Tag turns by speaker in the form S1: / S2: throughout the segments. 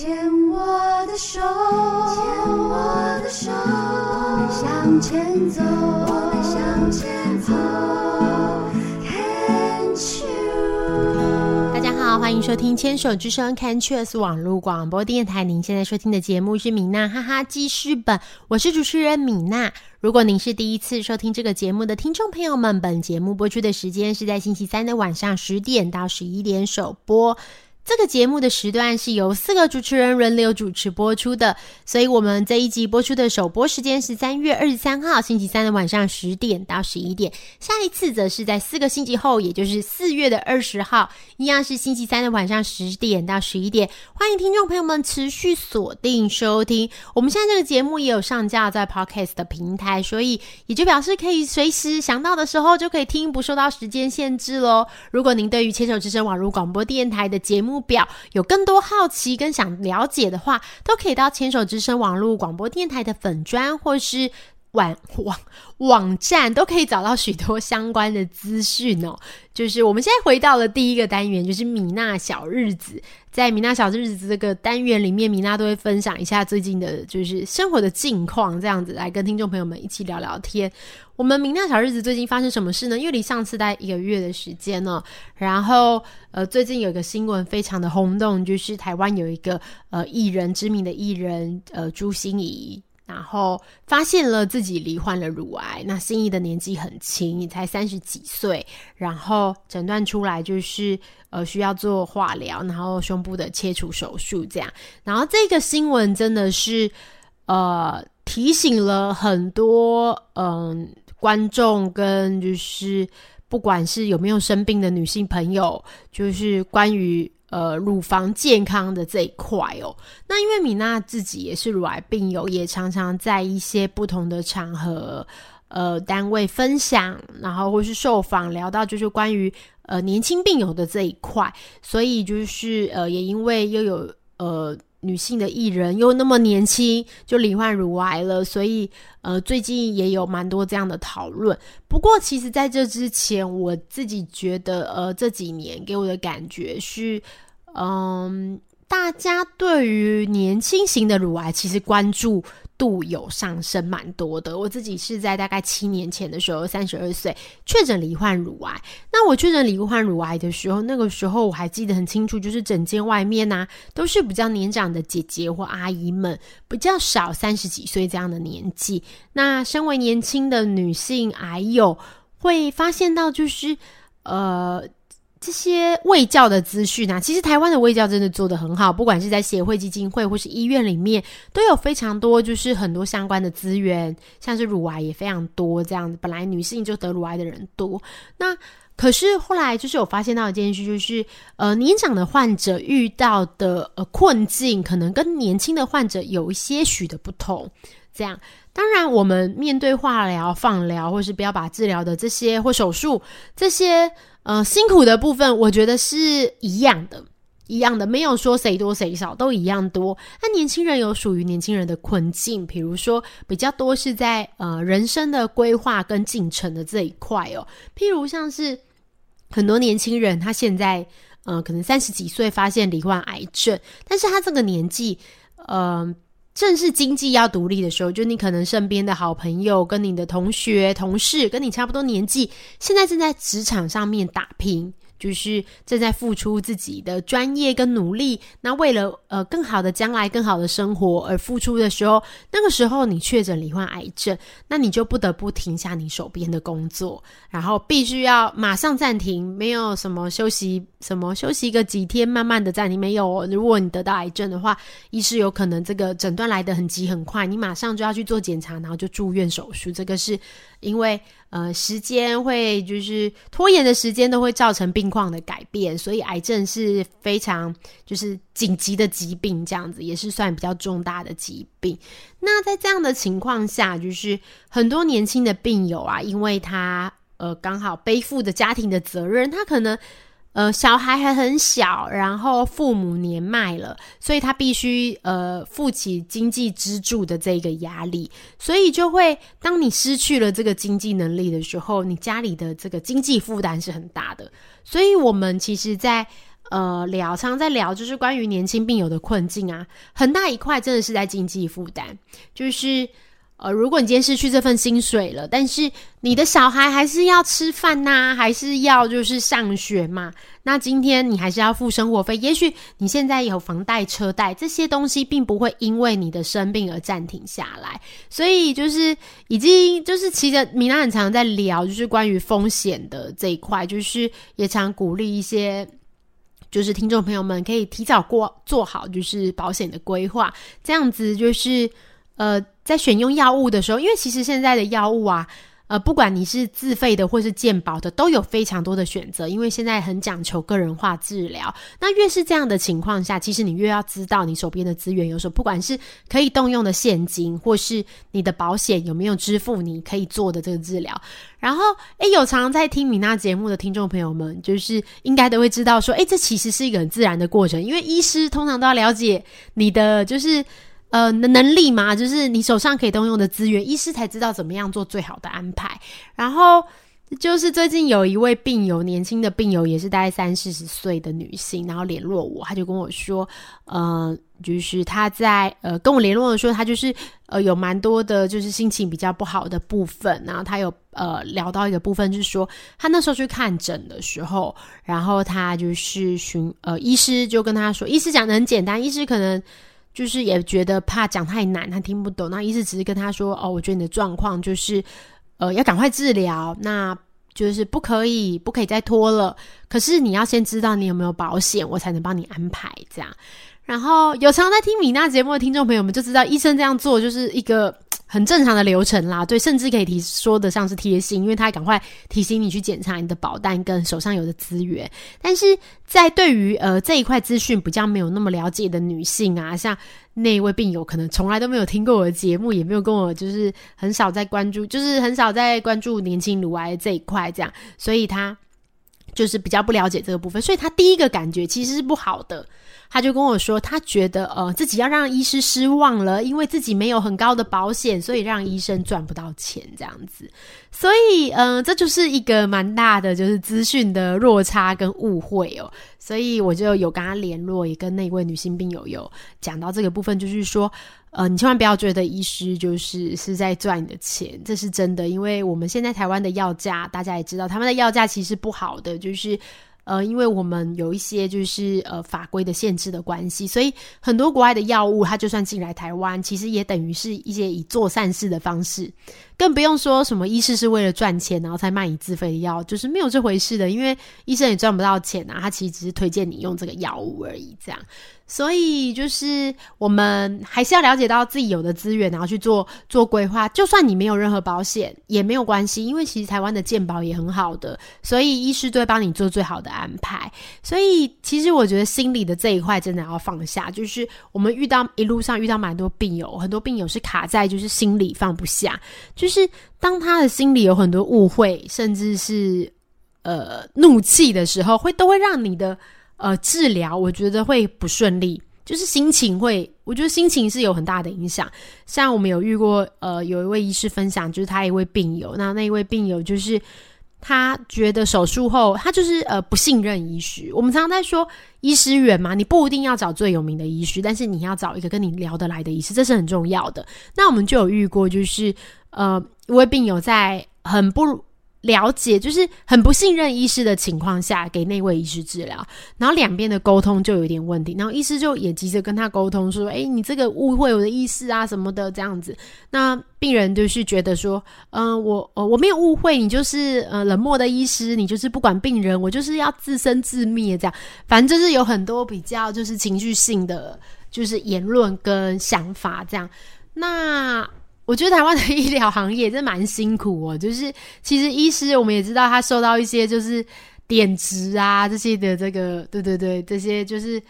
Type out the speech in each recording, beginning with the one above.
S1: 牵我的手，牵我的手，我们向前走，我们向前走。Can't you？
S2: 大家好，欢迎收听《牵手之声》Can Cheers 网络广播电台。您现在收听的节目是米娜哈哈记事本，我是主持人米娜。如果您是第一次收听这个节目的听众朋友们，本节目播出的时间是在星期三的晚上十点到十一点首播。这个节目的时段是由四个主持人轮流主持播出的，所以我们这一集播出的首播时间是三月二十三号星期三的晚上十点到十一点，下一次则是在四个星期后，也就是四月的二十号，一样是星期三的晚上十点到十一点。欢迎听众朋友们持续锁定收听。我们现在这个节目也有上架在 Podcast 的平台，所以也就表示可以随时想到的时候就可以听，不受到时间限制喽。如果您对于牵手之声网络广播电台的节目表有更多好奇跟想了解的话，都可以到牵手之声网络广播电台的粉砖或是网网网站，都可以找到许多相关的资讯哦。就是我们现在回到了第一个单元，就是米娜小日子。在米娜小日子这个单元里面，米娜都会分享一下最近的，就是生活的近况，这样子来跟听众朋友们一起聊聊天。我们米娜小日子最近发生什么事呢？因为离上次大概一个月的时间呢，然后呃，最近有一个新闻非常的轰动，就是台湾有一个呃艺人，知名的艺人呃朱心怡。然后发现了自己罹患了乳癌，那心仪的年纪很轻，你才三十几岁，然后诊断出来就是呃需要做化疗，然后胸部的切除手术这样。然后这个新闻真的是呃提醒了很多嗯观众跟就是不管是有没有生病的女性朋友，就是关于。呃，乳房健康的这一块哦，那因为米娜自己也是乳癌病友，也常常在一些不同的场合、呃单位分享，然后或是受访聊到就是关于呃年轻病友的这一块，所以就是呃也因为又有呃。女性的艺人又那么年轻就罹患乳癌了，所以呃最近也有蛮多这样的讨论。不过其实在这之前，我自己觉得呃这几年给我的感觉是，嗯，大家对于年轻型的乳癌其实关注。度有上升蛮多的。我自己是在大概七年前的时候，三十二岁确诊罹患乳癌。那我确诊罹患乳癌的时候，那个时候我还记得很清楚，就是整间外面呐都是比较年长的姐姐或阿姨们，比较少三十几岁这样的年纪。那身为年轻的女性癌友，会发现到就是呃。这些卫教的资讯啊，其实台湾的卫教真的做得很好，不管是在协会、基金会或是医院里面，都有非常多，就是很多相关的资源，像是乳癌也非常多这样子。本来女性就得乳癌的人多，那可是后来就是有发现到一件事，就是呃年长的患者遇到的呃困境，可能跟年轻的患者有一些许的不同。这样，当然我们面对化疗、放疗或是不要把治疗的这些或手术这些。呃，辛苦的部分，我觉得是一样的，一样的，没有说谁多谁少，都一样多。那年轻人有属于年轻人的困境，比如说比较多是在呃人生的规划跟进程的这一块哦。譬如像是很多年轻人，他现在呃可能三十几岁发现罹患癌症，但是他这个年纪，呃。正是经济要独立的时候，就你可能身边的好朋友、跟你的同学、同事，跟你差不多年纪，现在正在职场上面打拼。就是正在付出自己的专业跟努力，那为了呃更好的将来、更好的生活而付出的时候，那个时候你确诊罹患癌症，那你就不得不停下你手边的工作，然后必须要马上暂停，没有什么休息，什么休息个几天，慢慢的在你。没有，如果你得到癌症的话，医师有可能这个诊断来得很急很快，你马上就要去做检查，然后就住院手术。这个是因为。呃，时间会就是拖延的时间都会造成病况的改变，所以癌症是非常就是紧急的疾病，这样子也是算比较重大的疾病。那在这样的情况下，就是很多年轻的病友啊，因为他呃刚好背负着家庭的责任，他可能。呃，小孩还很小，然后父母年迈了，所以他必须呃负起经济支柱的这个压力，所以就会当你失去了这个经济能力的时候，你家里的这个经济负担是很大的。所以我们其实，在呃聊，常在聊，就是关于年轻病友的困境啊，很大一块真的是在经济负担，就是。呃，如果你今天失去这份薪水了，但是你的小孩还是要吃饭呐，还是要就是上学嘛？那今天你还是要付生活费。也许你现在有房贷、车贷这些东西，并不会因为你的生病而暂停下来。所以就是已经就是其实米娜很常在聊，就是关于风险的这一块，就是也常鼓励一些就是听众朋友们可以提早过做好就是保险的规划，这样子就是呃。在选用药物的时候，因为其实现在的药物啊，呃，不管你是自费的或是健保的，都有非常多的选择。因为现在很讲求个人化治疗，那越是这样的情况下，其实你越要知道你手边的资源有什么，不管是可以动用的现金，或是你的保险有没有支付你可以做的这个治疗。然后，诶，有常在听米娜节目的听众朋友们，就是应该都会知道说，诶，这其实是一个很自然的过程，因为医师通常都要了解你的就是。呃，能能力嘛，就是你手上可以动用的资源，医师才知道怎么样做最好的安排。然后就是最近有一位病友，年轻的病友也是大概三四十岁的女性，然后联络我，她就跟我说，呃，就是她在呃跟我联络的时候，她就是呃有蛮多的，就是心情比较不好的部分。然后她有呃聊到一个部分，就是说她那时候去看诊的时候，然后她就是询呃医师就跟她说，医师讲的很简单，医师可能。就是也觉得怕讲太难，他听不懂。那医师只是跟他说：“哦，我觉得你的状况就是，呃，要赶快治疗，那就是不可以，不可以再拖了。可是你要先知道你有没有保险，我才能帮你安排这样。然后有常在听米娜节目的听众朋友们就知道，医生这样做就是一个。”很正常的流程啦，对，甚至可以提说得上是贴心，因为他赶快提醒你去检查你的保单跟手上有的资源。但是在对于呃这一块资讯比较没有那么了解的女性啊，像那一位病友可能从来都没有听过我的节目，也没有跟我就是很少在关注，就是很少在关注年轻乳癌这一块这样，所以他就是比较不了解这个部分，所以他第一个感觉其实是不好的。他就跟我说，他觉得呃自己要让医师失望了，因为自己没有很高的保险，所以让医生赚不到钱这样子。所以嗯，这就是一个蛮大的就是资讯的落差跟误会哦。所以我就有跟他联络，也跟那位女性病友有讲到这个部分，就是说呃，你千万不要觉得医师就是是在赚你的钱，这是真的，因为我们现在台湾的药价，大家也知道，他们的药价其实不好的，就是。呃，因为我们有一些就是呃法规的限制的关系，所以很多国外的药物，它就算进来台湾，其实也等于是一些以做善事的方式，更不用说什么医师是为了赚钱，然后才卖你自费的药，就是没有这回事的，因为医生也赚不到钱啊，他其实只是推荐你用这个药物而已，这样。所以就是我们还是要了解到自己有的资源，然后去做做规划。就算你没有任何保险也没有关系，因为其实台湾的健保也很好的，所以医师都会帮你做最好的安排。所以其实我觉得心理的这一块真的要放下。就是我们遇到一路上遇到蛮多病友，很多病友是卡在就是心里放不下，就是当他的心里有很多误会，甚至是呃怒气的时候，会都会让你的。呃，治疗我觉得会不顺利，就是心情会，我觉得心情是有很大的影响。像我们有遇过，呃，有一位医师分享，就是他一位病友，那那一位病友就是他觉得手术后，他就是呃不信任医师。我们常常在说医师缘嘛，你不一定要找最有名的医师，但是你要找一个跟你聊得来的医师，这是很重要的。那我们就有遇过，就是呃一位病友在很不。了解，就是很不信任医师的情况下，给那位医师治疗，然后两边的沟通就有点问题，然后医师就也急着跟他沟通说：“哎，你这个误会我的意思啊，什么的这样子。”那病人就是觉得说：“嗯，我呃我没有误会，你就是呃冷漠的医师，你就是不管病人，我就是要自生自灭这样。反正就是有很多比较就是情绪性的就是言论跟想法这样。那。”我觉得台湾的医疗行业真蛮辛苦哦，就是其实医师我们也知道他受到一些就是贬值啊这些的这个对对对这些就是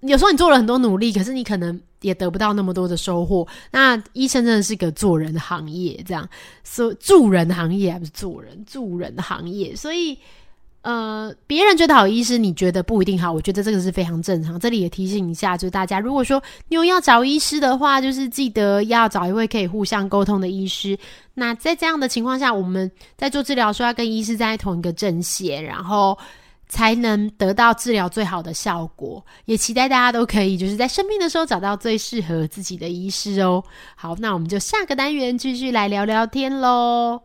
S2: 有时候你做了很多努力，可是你可能也得不到那么多的收获。那医生真的是个做人行业，这样说助人行业还不是做人助人的行业，所以。呃，别人觉得好医师，你觉得不一定好。我觉得这个是非常正常。这里也提醒一下，就是大家如果说你有要找医师的话，就是记得要找一位可以互相沟通的医师。那在这样的情况下，我们在做治疗时候要跟医师在同一个阵线，然后才能得到治疗最好的效果。也期待大家都可以就是在生病的时候找到最适合自己的医师哦。好，那我们就下个单元继续来聊聊天喽。